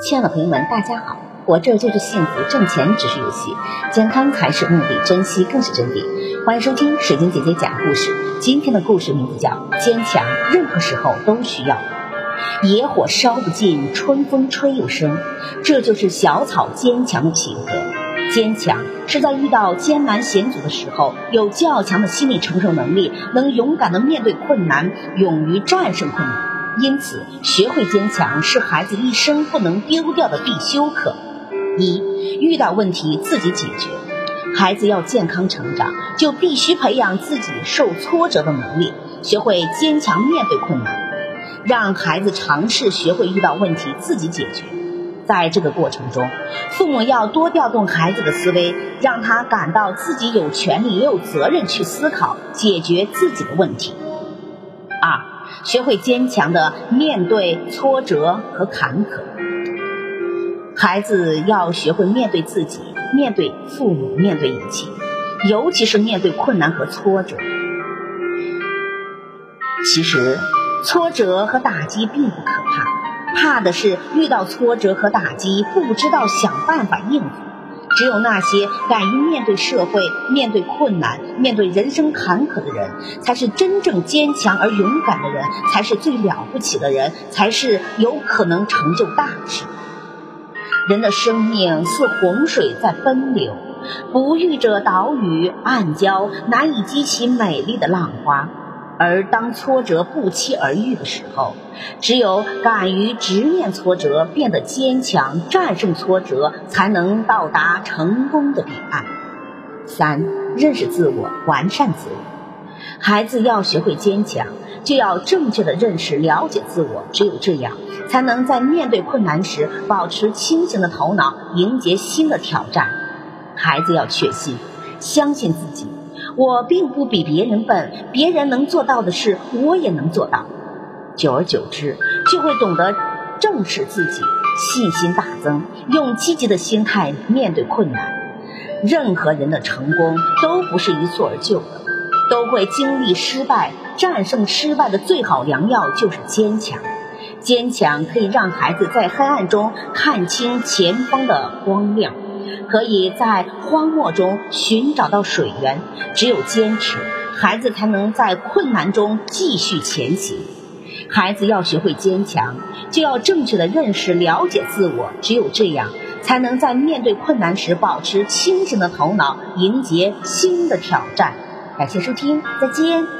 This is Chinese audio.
亲爱的朋友们，大家好！活着就是幸福，挣钱只是游戏，健康才是目的，珍惜更是真谛。欢迎收听水晶姐姐讲故事。今天的故事名字叫《坚强》，任何时候都需要。野火烧不尽，春风吹又生，这就是小草坚强的品格。坚强是在遇到艰难险阻的时候，有较强的心理承受能力，能勇敢的面对困难，勇于战胜困难。因此，学会坚强是孩子一生不能丢掉的必修课。一，遇到问题自己解决。孩子要健康成长，就必须培养自己受挫折的能力，学会坚强面对困难。让孩子尝试学会遇到问题自己解决。在这个过程中，父母要多调动孩子的思维，让他感到自己有权利也有责任去思考解决自己的问题。二。学会坚强的面对挫折和坎坷，孩子要学会面对自己，面对父母，面对一切，尤其是面对困难和挫折。其实，挫折和打击并不可怕，怕的是遇到挫折和打击不知道想办法应付。只有那些敢于面对社会、面对困难、面对人生坎坷的人，才是真正坚强而勇敢的人，才是最了不起的人，才是有可能成就大事。人的生命似洪水在奔流，不遇着岛屿暗礁，难以激起美丽的浪花。而当挫折不期而遇的时候，只有敢于直面挫折，变得坚强，战胜挫折，才能到达成功的彼岸。三、认识自我，完善自我。孩子要学会坚强，就要正确的认识、了解自我。只有这样，才能在面对困难时保持清醒的头脑，迎接新的挑战。孩子要确信，相信自己。我并不比别人笨，别人能做到的事，我也能做到。久而久之，就会懂得正视自己，信心大增，用积极的心态面对困难。任何人的成功都不是一蹴而就的，都会经历失败。战胜失败的最好良药就是坚强。坚强可以让孩子在黑暗中看清前方的光亮。可以在荒漠中寻找到水源，只有坚持，孩子才能在困难中继续前行。孩子要学会坚强，就要正确的认识、了解自我，只有这样，才能在面对困难时保持清醒的头脑，迎接新的挑战。感谢收听，再见。